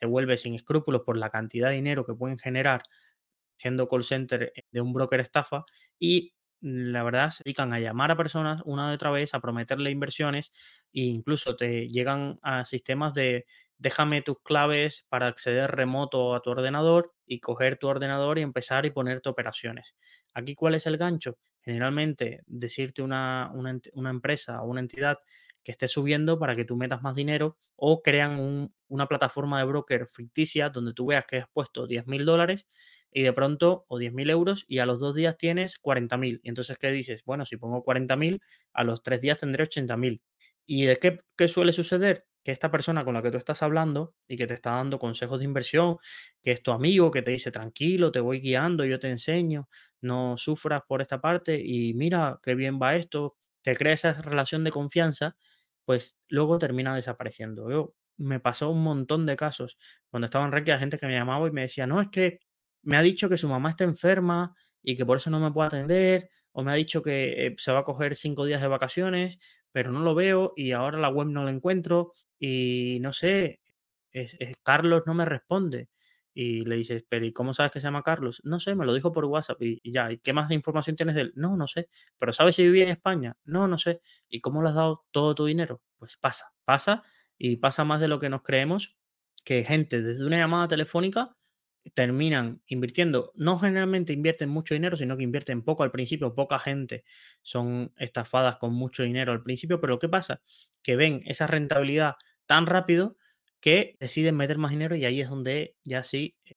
se vuelve sin escrúpulos por la cantidad de dinero que pueden generar siendo call center eh, de un broker estafa y la verdad se dedican a llamar a personas una y otra vez, a prometerle inversiones e incluso te llegan a sistemas de déjame tus claves para acceder remoto a tu ordenador y coger tu ordenador y empezar y ponerte operaciones. Aquí, ¿cuál es el gancho? Generalmente, decirte una, una, empresa o una entidad que esté subiendo para que tú metas más dinero o crean una plataforma de broker ficticia donde tú veas que has puesto 10 mil dólares y de pronto, o 10 mil euros, y a los dos días tienes 40 mil. Y entonces, ¿qué dices? Bueno, si pongo 40 mil, a los tres días tendré 80 mil. ¿Y de qué, qué suele suceder? Que esta persona con la que tú estás hablando y que te está dando consejos de inversión, que es tu amigo, que te dice tranquilo, te voy guiando, yo te enseño, no sufras por esta parte y mira qué bien va esto, te crea esa relación de confianza, pues luego termina desapareciendo. Yo, me pasó un montón de casos cuando estaba en Reiki, gente que me llamaba y me decía, no, es que me ha dicho que su mamá está enferma y que por eso no me puede atender, o me ha dicho que eh, se va a coger cinco días de vacaciones, pero no lo veo y ahora la web no la encuentro y no sé, es, Carlos no me responde. Y le dices, pero ¿y cómo sabes que se llama Carlos? No sé, me lo dijo por WhatsApp y, ya. ¿Y qué más información tienes de él? No, no sé. ¿Pero sabes si vivía en España? No, no sé. ¿Y cómo le has dado todo tu dinero? Pues pasa, pasa y pasa más de lo que nos creemos que gente desde una llamada telefónica terminan invirtiendo, no generalmente invierten mucho dinero, sino que invierten poco al principio, poca gente son estafadas con mucho dinero al principio, pero ¿qué pasa? Que ven esa rentabilidad tan rápido que deciden meter más dinero y ahí es donde ya sí eh,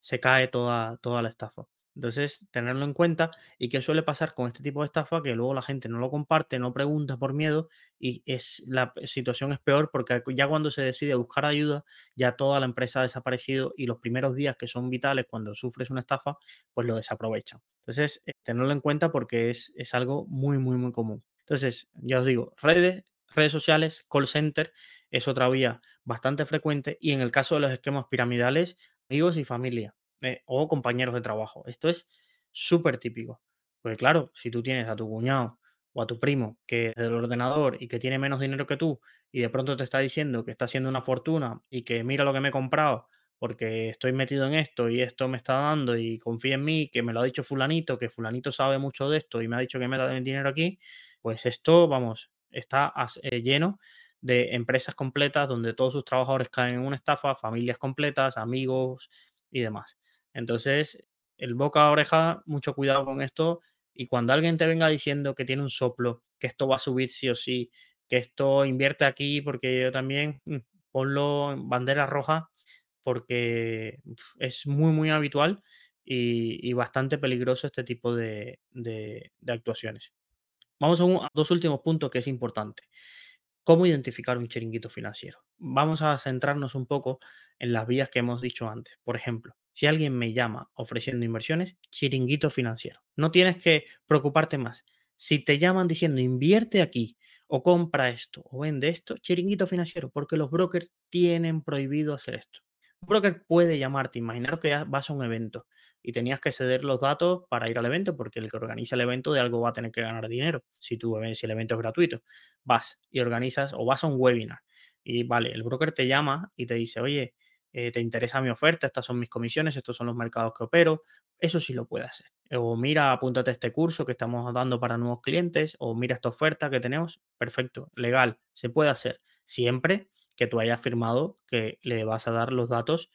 se cae toda, toda la estafa. Entonces, tenerlo en cuenta y qué suele pasar con este tipo de estafa, que luego la gente no lo comparte, no pregunta por miedo y es la situación es peor porque ya cuando se decide buscar ayuda, ya toda la empresa ha desaparecido y los primeros días que son vitales cuando sufres una estafa, pues lo desaprovechan. Entonces, eh, tenerlo en cuenta porque es, es algo muy, muy, muy común. Entonces, ya os digo, redes, redes sociales, call center es otra vía bastante frecuente y en el caso de los esquemas piramidales, amigos y familia. Eh, o compañeros de trabajo. Esto es súper típico. Porque claro, si tú tienes a tu cuñado o a tu primo que es del ordenador y que tiene menos dinero que tú y de pronto te está diciendo que está haciendo una fortuna y que mira lo que me he comprado porque estoy metido en esto y esto me está dando y confía en mí, que me lo ha dicho fulanito, que fulanito sabe mucho de esto y me ha dicho que me da dinero aquí, pues esto, vamos, está eh, lleno de empresas completas donde todos sus trabajadores caen en una estafa, familias completas, amigos y demás. Entonces, el boca a oreja, mucho cuidado con esto. Y cuando alguien te venga diciendo que tiene un soplo, que esto va a subir sí o sí, que esto invierte aquí porque yo también, mm, ponlo en bandera roja porque es muy, muy habitual y, bastante peligroso este tipo de, actuaciones. Vamos a, a dos últimos puntos que es importante. ¿Cómo identificar un chiringuito financiero? Vamos a centrarnos un poco en las vías que hemos dicho antes. Por ejemplo, si alguien me llama ofreciendo inversiones, chiringuito financiero. No tienes que preocuparte más. Si te llaman diciendo invierte aquí o compra esto o vende esto, chiringuito financiero, porque los brokers tienen prohibido hacer esto. Un broker puede llamarte, imaginaros que vas a un evento y tenías que ceder los datos para ir al evento, porque el que organiza el evento de algo va a tener que ganar dinero. Si tú si el evento es gratuito, vas y organizas o vas a un webinar y vale, el broker te llama y te dice, oye, eh, te interesa mi oferta, estas son mis comisiones, estos son los mercados que opero, eso sí lo puede hacer. O mira, apúntate a este curso que estamos dando para nuevos clientes, o mira esta oferta que tenemos, perfecto, legal, se puede hacer, siempre que tú hayas firmado que le vas a dar los datos,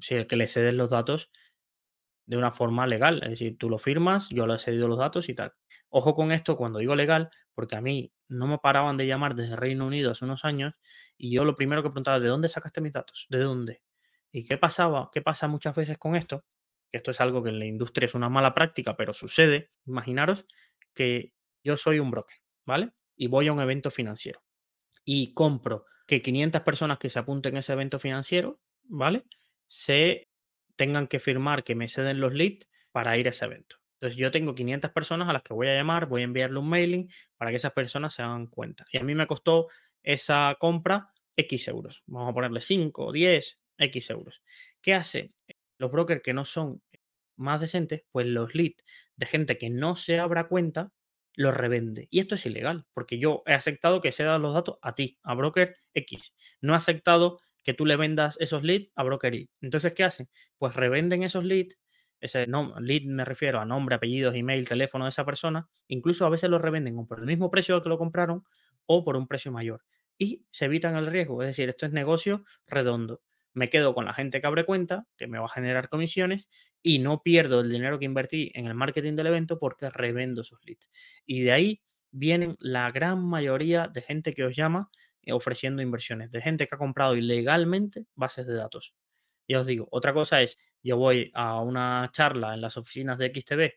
si que le cedes los datos de una forma legal. Es decir, tú lo firmas, yo le he cedido los datos y tal. Ojo con esto cuando digo legal, porque a mí no me paraban de llamar desde Reino Unido hace unos años y yo lo primero que preguntaba, ¿de dónde sacaste mis datos? ¿De dónde? ¿Y qué pasaba? ¿Qué pasa muchas veces con esto? Que esto es algo que en la industria es una mala práctica, pero sucede. Imaginaros que yo soy un broker, ¿vale? Y voy a un evento financiero y compro que 500 personas que se apunten a ese evento financiero, ¿vale? Se tengan que firmar que me ceden los leads para ir a ese evento. Entonces yo tengo 500 personas a las que voy a llamar, voy a enviarle un mailing para que esas personas se hagan cuenta. Y a mí me costó esa compra X euros. Vamos a ponerle 5, 10, X euros. ¿Qué hace? Los brokers que no son más decentes, pues los leads de gente que no se abra cuenta, los revende. Y esto es ilegal, porque yo he aceptado que se dan los datos a ti, a broker X. No he aceptado que tú le vendas esos leads a Broker Y. Entonces, ¿qué hacen? Pues revenden esos leads, ese no, lead me refiero a nombre, apellidos, email, teléfono de esa persona, incluso a veces lo revenden por el mismo precio al que lo compraron o por un precio mayor. Y se evitan el riesgo, es decir, esto es negocio redondo. Me quedo con la gente que abre cuenta, que me va a generar comisiones, y no pierdo el dinero que invertí en el marketing del evento porque revendo esos leads. Y de ahí vienen la gran mayoría de gente que os llama ofreciendo inversiones, de gente que ha comprado ilegalmente bases de datos. Ya os digo, otra cosa es, yo voy a una charla en las oficinas de XTB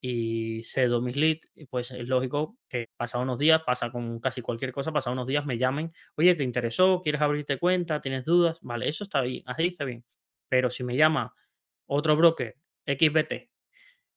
y cedo mis leads, pues es lógico que pasa unos días, pasa con casi cualquier cosa, pasa unos días, me llamen, oye, ¿te interesó? ¿Quieres abrirte cuenta? ¿Tienes dudas? Vale, eso está bien, así está bien. Pero si me llama otro broker, XBT,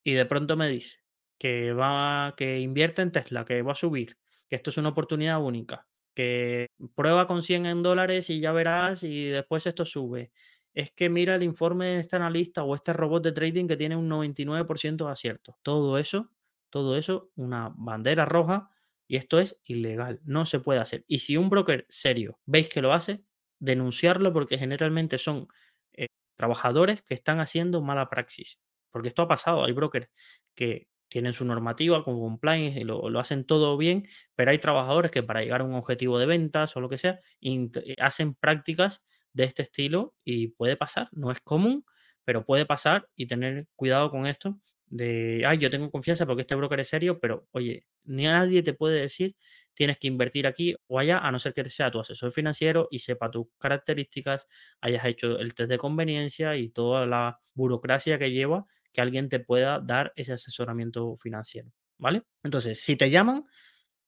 y de pronto me dice que va, que invierte en Tesla, que va a subir, que esto es una oportunidad única, que prueba con 100 en dólares y ya verás y después esto sube. Es que mira el informe de este analista o este robot de trading que tiene un 99% de acierto. Todo eso, todo eso, una bandera roja y esto es ilegal, no se puede hacer. Y si un broker serio veis que lo hace, denunciarlo porque generalmente son eh, trabajadores que están haciendo mala praxis. Porque esto ha pasado, hay brokers que tienen su normativa con compliance y lo, hacen todo bien, pero hay trabajadores que para llegar a un objetivo de ventas o lo que sea, eh, hacen prácticas de este estilo y puede pasar, no es común, pero puede pasar y tener cuidado con esto de, ay, yo tengo confianza porque este broker es serio, pero oye, ni nadie te puede decir tienes que invertir aquí o allá, a no ser que sea tu asesor financiero y sepa tus características, hayas hecho el test de conveniencia y toda la burocracia que lleva que alguien te pueda dar ese asesoramiento financiero, ¿vale? Entonces, si te llaman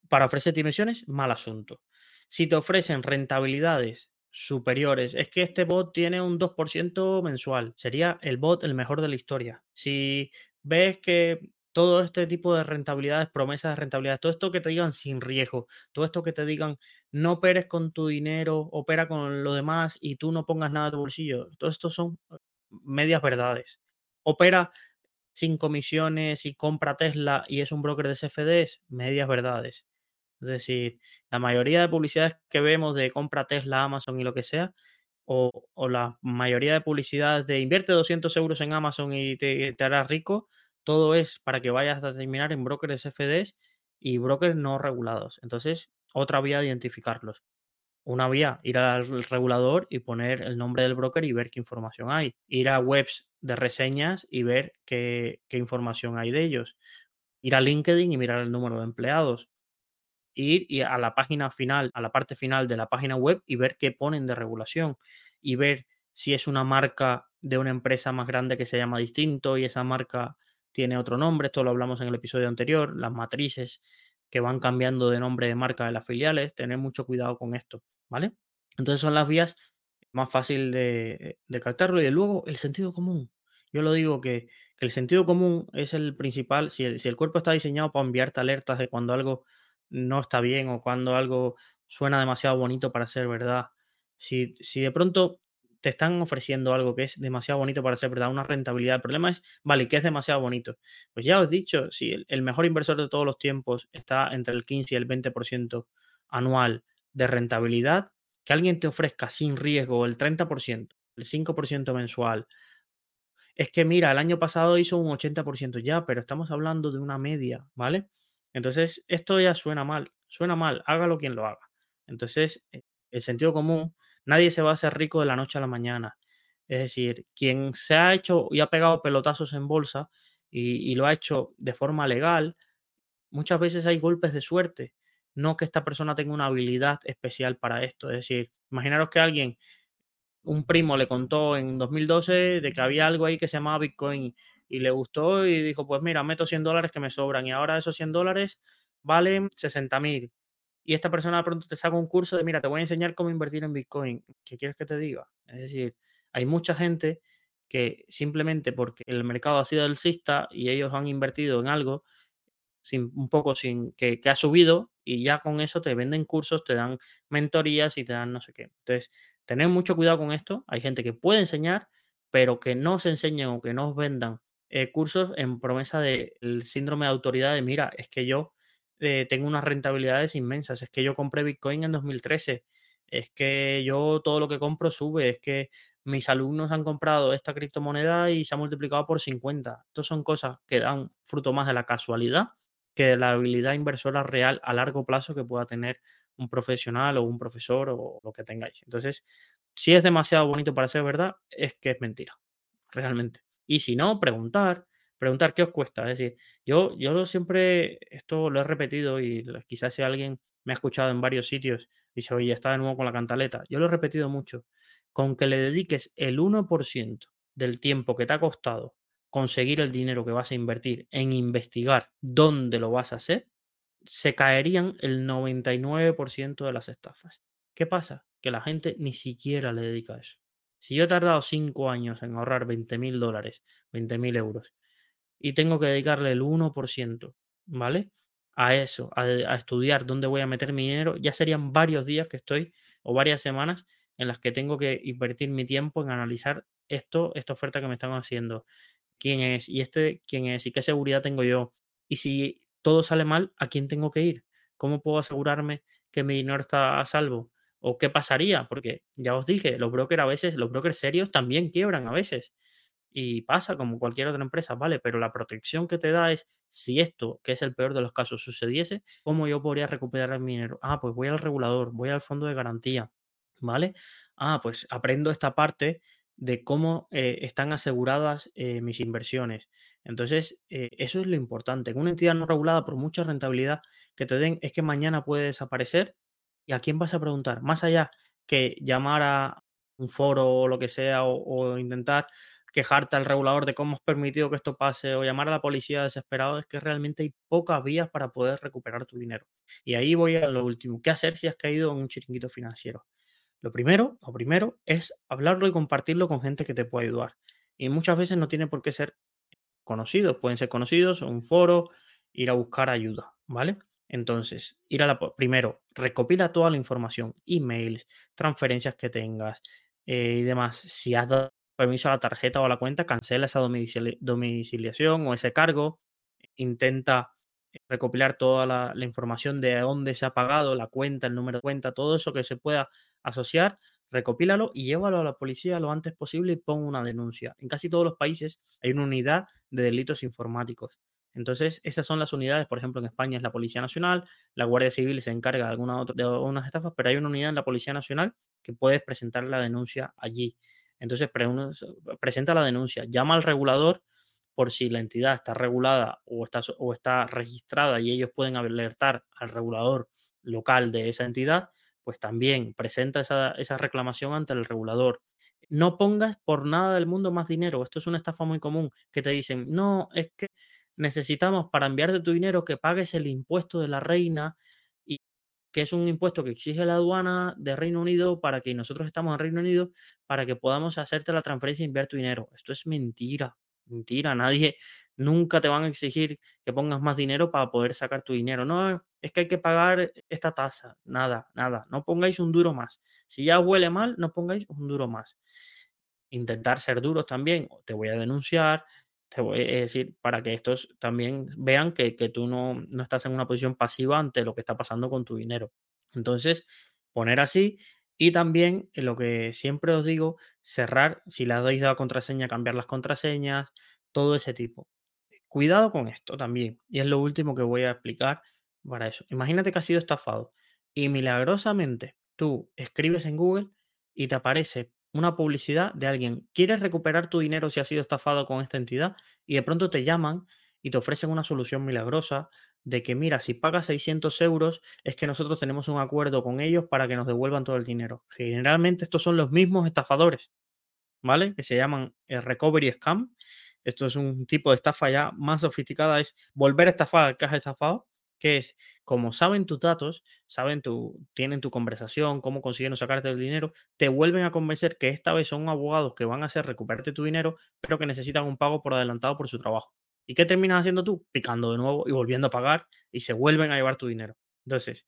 para ofrecerte inversiones, mal asunto. Si te ofrecen rentabilidades superiores, es que este bot tiene un 2% mensual, sería el bot el mejor de la historia. Si ves que todo este tipo de rentabilidades, promesas de rentabilidad, todo esto que te digan sin riesgo, todo esto que te digan no operes con tu dinero, opera con lo demás y tú no pongas nada de tu bolsillo, todo esto son medias verdades opera sin comisiones y compra Tesla y es un broker de CFDs, medias verdades. Es decir, la mayoría de publicidades que vemos de compra Tesla, Amazon y lo que sea, o, la mayoría de publicidades de invierte 200 euros en Amazon y te, te harás rico, todo es para que vayas a terminar en brokers de CFDs y brokers no regulados. Entonces, otra vía de identificarlos una vía, ir al regulador y poner el nombre del broker y ver qué información hay. Ir a webs de reseñas y ver qué, información hay de ellos. Ir a LinkedIn y mirar el número de empleados. Ir y a la página final, a la parte final de la página web y ver qué ponen de regulación. Y ver si es una marca de una empresa más grande que se llama distinto y esa marca tiene otro nombre. Esto lo hablamos en el episodio anterior. Las matrices que van cambiando de nombre de marca de las filiales, tener mucho cuidado con esto, ¿vale? Entonces son las vías más fácil de, de captarlo y luego el sentido común. Yo lo digo que, que el sentido común es el principal, si el, si el cuerpo está diseñado para enviarte alertas de cuando algo no está bien o cuando algo suena demasiado bonito para ser verdad, si, si de pronto te están ofreciendo algo que es demasiado bonito para ser verdad, una rentabilidad. El problema es, vale, que es demasiado bonito. Pues ya os he dicho, si el, el mejor inversor de todos los tiempos está entre el 15 y el 20% anual de rentabilidad, que alguien te ofrezca sin riesgo el 30%, el 5% mensual, es que mira, el año pasado hizo un 80% ya, pero estamos hablando de una media, ¿vale? Entonces, esto ya suena mal, suena mal, hágalo quien lo haga. Entonces, eh, el sentido común, nadie se va a hacer rico de la noche a la mañana. Es decir, quien se ha hecho y ha pegado pelotazos en bolsa y, y lo ha hecho de forma legal, muchas veces hay golpes de suerte, no que esta persona tenga una habilidad especial para esto. Es decir, imaginaros que alguien un primo le contó en 2012 de que había algo ahí que se llamaba Bitcoin y le gustó y dijo, pues mira, meto 100 dólares que me sobran y ahora esos 100 dólares valen 60 mil. Y esta persona de pronto te saca un curso de, mira, te voy a enseñar cómo invertir en Bitcoin. ¿Qué quieres que te diga? Es decir, hay mucha gente que simplemente porque el mercado ha sido alcista y ellos han invertido en algo, sin, un poco sin que, que ha subido y ya con eso te venden cursos, te dan mentorías y te dan no sé qué. Entonces, Tener mucho cuidado con esto. Hay gente que puede enseñar, pero que no se enseñen o que no os vendan eh, cursos en promesa del síndrome de autoridad de, mira, es que yo eh, tengo unas rentabilidades inmensas, es que yo compré Bitcoin en 2013, es que yo todo lo que compro sube, es que mis alumnos han comprado esta criptomoneda y se ha multiplicado por 50. Estas son cosas que dan fruto más de la casualidad que de la habilidad inversora real a largo plazo que pueda tener un profesional o un profesor o lo que tengáis. Entonces, si es demasiado bonito para ser verdad, es que es mentira, realmente. Y si no, preguntar, preguntar qué os cuesta. Es decir, yo, yo siempre, esto lo he repetido y quizás si alguien me ha escuchado en varios sitios, y dice, oye, está de nuevo con la cantaleta. Yo lo he repetido mucho. Con que le dediques el 1% del tiempo que te ha costado conseguir el dinero que vas a invertir en investigar dónde lo vas a hacer, se caerían el 99% de las estafas. ¿Qué pasa? Que la gente ni siquiera le dedica a eso. Si yo he tardado 5 años en ahorrar 20 mil dólares, 20 mil euros, y tengo que dedicarle el 1%, ¿vale? A eso, a, estudiar dónde voy a meter mi dinero, ya serían varios días que estoy, o varias semanas, en las que tengo que invertir mi tiempo en analizar esto, esta oferta que me están haciendo, quién es, y este quién es, y qué seguridad tengo yo. Y si todo sale mal, ¿a quién tengo que ir? ¿Cómo puedo asegurarme que mi dinero está a salvo? ¿O qué pasaría? Porque ya os dije, los brokers a veces, los brokers serios también quiebran a veces. Y pasa como cualquier otra empresa, ¿vale? Pero la protección que te da es, si esto, que es el peor de los casos, sucediese, ¿cómo yo podría recuperar mi dinero? Ah, pues voy al regulador, voy al fondo de garantía, ¿vale? Ah, pues aprendo esta parte de cómo eh, están aseguradas eh, mis inversiones. Entonces, eh, eso es lo importante. En una entidad no regulada, por mucha rentabilidad que te den, es que mañana puede desaparecer. ¿Y a quién vas a preguntar? Más allá que llamar a un foro o lo que sea, o, o intentar quejarte al regulador de cómo has permitido que esto pase, o llamar a la policía desesperado, es que realmente hay pocas vías para poder recuperar tu dinero. Y ahí voy a lo último. ¿Qué hacer si has caído en un chiringuito financiero? Lo primero, lo primero es hablarlo y compartirlo con gente que te pueda ayudar. Y muchas veces no tiene por qué ser conocidos, pueden ser conocidos, un foro, ir a buscar ayuda, ¿vale? Entonces, ir a la primero, recopila toda la información, emails, transferencias que tengas eh, y demás. Si has dado permiso a la tarjeta o a la cuenta, cancela esa domicili domiciliación o ese cargo. Intenta recopilar toda la, información de dónde se ha pagado, la cuenta, el número de cuenta, todo eso que se pueda asociar, recopílalo y llévalo a la policía lo antes posible y pon una denuncia. En casi todos los países hay una unidad de delitos informáticos. Entonces, esas son las unidades, por ejemplo, en España es la Policía Nacional, la Guardia Civil se encarga de, alguna otra, de algunas estafas, pero hay una unidad en la Policía Nacional que puedes presentar la denuncia allí. Entonces, presenta la denuncia, llama al regulador por si la entidad está regulada o está, o está registrada y ellos pueden alertar al regulador local de esa entidad, pues también presenta esa, esa, reclamación ante el regulador. No pongas por nada del mundo más dinero. Esto es una estafa muy común que te dicen, no, es que necesitamos para enviarte tu dinero que pagues el impuesto de la reina que es un impuesto que exige la aduana de Reino Unido para que nosotros estamos en Reino Unido para que podamos hacerte la transferencia y enviar tu dinero. Esto es mentira, mentira. Nadie, nunca te van a exigir que pongas más dinero para poder sacar tu dinero. No, es que hay que pagar esta tasa. Nada, nada. No pongáis un duro más. Si ya huele mal, no pongáis un duro más. Intentar ser duros también. Te voy a denunciar. Te voy a decir para que estos también vean que, tú no, no estás en una posición pasiva ante lo que está pasando con tu dinero. Entonces, poner así y también lo que siempre os digo, cerrar, si le dais la contraseña, cambiar las contraseñas, todo ese tipo. Cuidado con esto también. Y es lo último que voy a explicar para eso. Imagínate que has sido estafado y milagrosamente tú escribes en Google y te aparece una publicidad de alguien. ¿Quieres recuperar tu dinero si has sido estafado con esta entidad? Y de pronto te llaman y te ofrecen una solución milagrosa de que, mira, si pagas 600 euros, es que nosotros tenemos un acuerdo con ellos para que nos devuelvan todo el dinero. Generalmente estos son los mismos estafadores, ¿vale? Que se llaman el recovery scam esto es un tipo de estafa ya más sofisticada, es volver a estafar al que has estafado, que es como saben tus datos, saben tu, tienen tu conversación, cómo consiguen sacarte el dinero, te vuelven a convencer que esta vez son abogados que van a hacer recuperarte tu dinero, pero que necesitan un pago por adelantado por su trabajo. ¿Y qué terminas haciendo tú? Picando de nuevo y volviendo a pagar y se vuelven a llevar tu dinero. Entonces,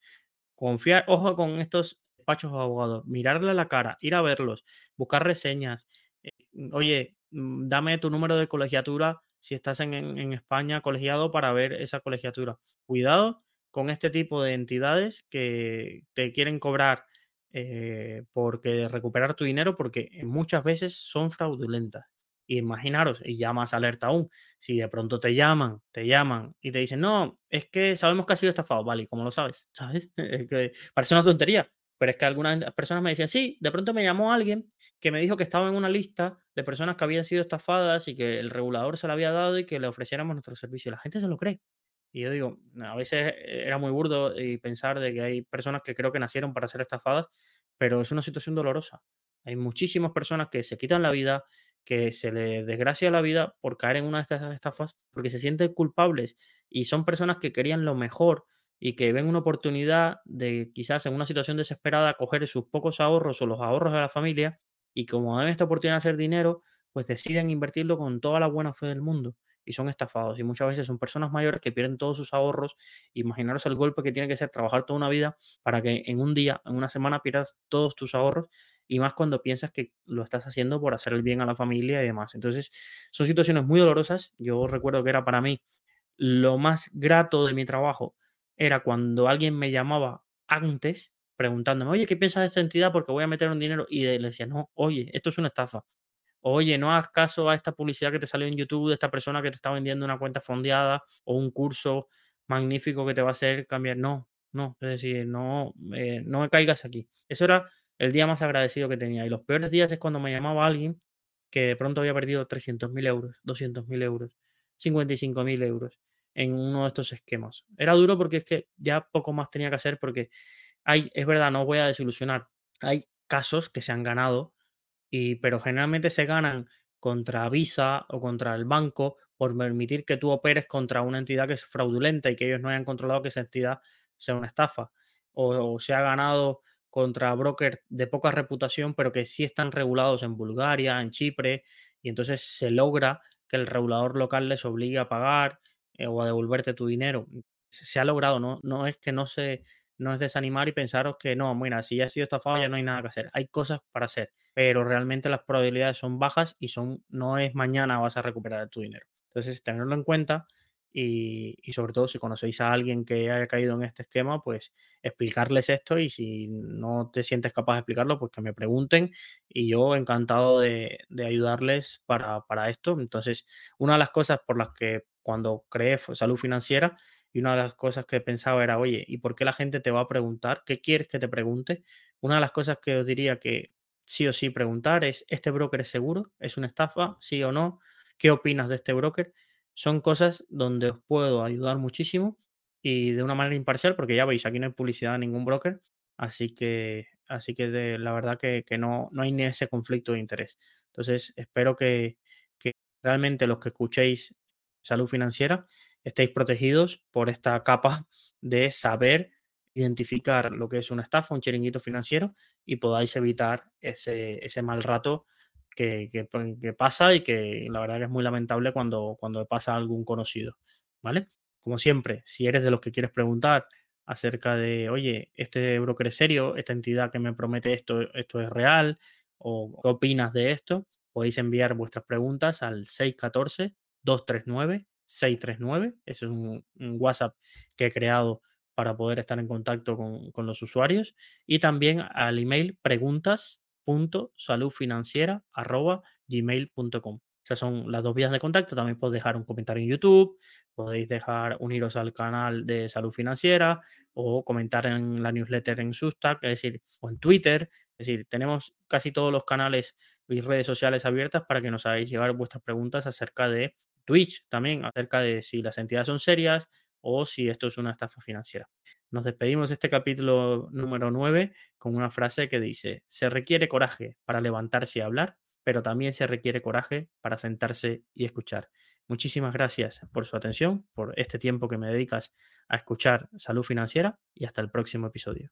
confiar, ojo con estos despachos de abogados, mirarle a la cara, ir a verlos, buscar reseñas. Eh, oye, Mm, dame tu número de colegiatura si estás en, España colegiado para ver esa colegiatura. Cuidado con este tipo de entidades que te quieren cobrar eh, porque recuperar tu dinero porque muchas veces son fraudulentas. imaginaros, y ya más alerta aún, si de pronto te llaman, te llaman y te dicen, no, es que sabemos que has sido estafado, vale, ¿cómo lo sabes? ¿Sabes? que parece una tontería, pero es que algunas personas me decían, sí, de pronto me llamó alguien que me dijo que estaba en una lista de personas que habían sido estafadas y que el regulador se la había dado y que le ofreciéramos nuestro servicio. La gente se lo cree. Y yo digo, a veces era muy burdo y pensar de que hay personas que creo que nacieron para ser estafadas, pero es una situación dolorosa. Hay muchísimas personas que se quitan la vida, que se les desgracia la vida por caer en una de estas estafas, porque se sienten culpables y son personas que querían lo mejor y que ven una oportunidad de quizás en una situación desesperada coger sus pocos ahorros o los ahorros de la familia y como ven esta oportunidad de hacer dinero, pues deciden invertirlo con toda la buena fe del mundo y son estafados. Y muchas veces son personas mayores que pierden todos sus ahorros. Imaginaros el golpe que tiene que ser trabajar toda una vida para que en un día, en una semana pierdas todos tus ahorros y más cuando piensas que lo estás haciendo por hacer el bien a la familia y demás. Entonces, son situaciones muy dolorosas. Yo recuerdo que era para mí lo más grato de mi trabajo era cuando alguien me llamaba antes preguntándome, oye, ¿qué piensas de esta entidad? Porque voy a meter un dinero. Y le decía, no, oye, esto es una estafa. Oye, no hagas caso a esta publicidad que te salió en YouTube de esta persona que te está vendiendo una cuenta fondeada o un curso magnífico que te va a hacer cambiar. No, no, es decir, no, eh, no me caigas aquí. Eso era el día más agradecido que tenía. Y los peores días es cuando me llamaba alguien que de pronto había perdido 300.000 euros, 200.000 euros, 55.000 euros en uno de estos esquemas. Era duro porque es que ya poco más tenía que hacer porque hay, es verdad, no voy a desilusionar, hay casos que se han ganado, y, pero generalmente se ganan contra Visa o contra el banco por permitir que tú operes contra una entidad que es fraudulenta y que ellos no hayan controlado que esa entidad sea una estafa. O, o se ha ganado contra brokers de poca reputación, pero que sí están regulados en Bulgaria, en Chipre, y entonces se logra que el regulador local les obligue a pagar eh, o a devolverte tu dinero. Se, ha logrado, ¿no? No es que no se, no es desanimar y pensaros que no, mira, si ya ha sido estafado ya no hay nada que hacer. Hay cosas para hacer, pero realmente las probabilidades son bajas y son, no es mañana vas a recuperar tu dinero. Entonces, tenerlo en cuenta y, y, sobre todo si conocéis a alguien que haya caído en este esquema, pues explicarles esto y si no te sientes capaz de explicarlo, pues que me pregunten y yo encantado de, de ayudarles para, para esto. Entonces, una de las cosas por las que cuando creé salud financiera y una de las cosas que pensaba era, oye, ¿y por qué la gente te va a preguntar? ¿Qué quieres que te pregunte? Una de las cosas que os diría que sí o sí preguntar es, ¿este broker es seguro? ¿Es una estafa? ¿Sí o no? ¿Qué opinas de este broker? Son cosas donde os puedo ayudar muchísimo y de una manera imparcial, porque ya veis, aquí no hay publicidad de ningún broker, así que, así que de, la verdad que, que, no, no hay ni ese conflicto de interés. Entonces, espero que, que realmente los que escuchéis salud financiera, estéis protegidos por esta capa de saber identificar lo que es una estafa, un chiringuito financiero y podáis evitar ese, ese mal rato que, que, pasa y que la verdad que es muy lamentable cuando, cuando pasa a algún conocido, ¿vale? Como siempre, si eres de los que quieres preguntar acerca de, oye, este broker es esta entidad que me promete esto, esto es real, o qué opinas de esto, podéis enviar vuestras preguntas al 614-239-639. Ese es un, WhatsApp que he creado para poder estar en contacto con, con los usuarios. Y también al email preguntas.saludfinanciera.gmail.com. Esas son las dos vías de contacto. También podéis dejar un comentario en YouTube, podéis dejar uniros al canal de salud financiera o comentar en la newsletter en Substack, es decir, o en Twitter. Es decir, tenemos casi todos los canales y redes sociales abiertas para que nos hagáis llegar vuestras preguntas acerca de Twitch, también acerca de si las entidades son serias o si esto es una estafa financiera. Nos despedimos de este capítulo número 9 con una frase que dice, se requiere coraje para levantarse y hablar pero también se requiere coraje para sentarse y escuchar. Muchísimas gracias por su atención, por este tiempo que me dedicas a escuchar salud financiera y hasta el próximo episodio.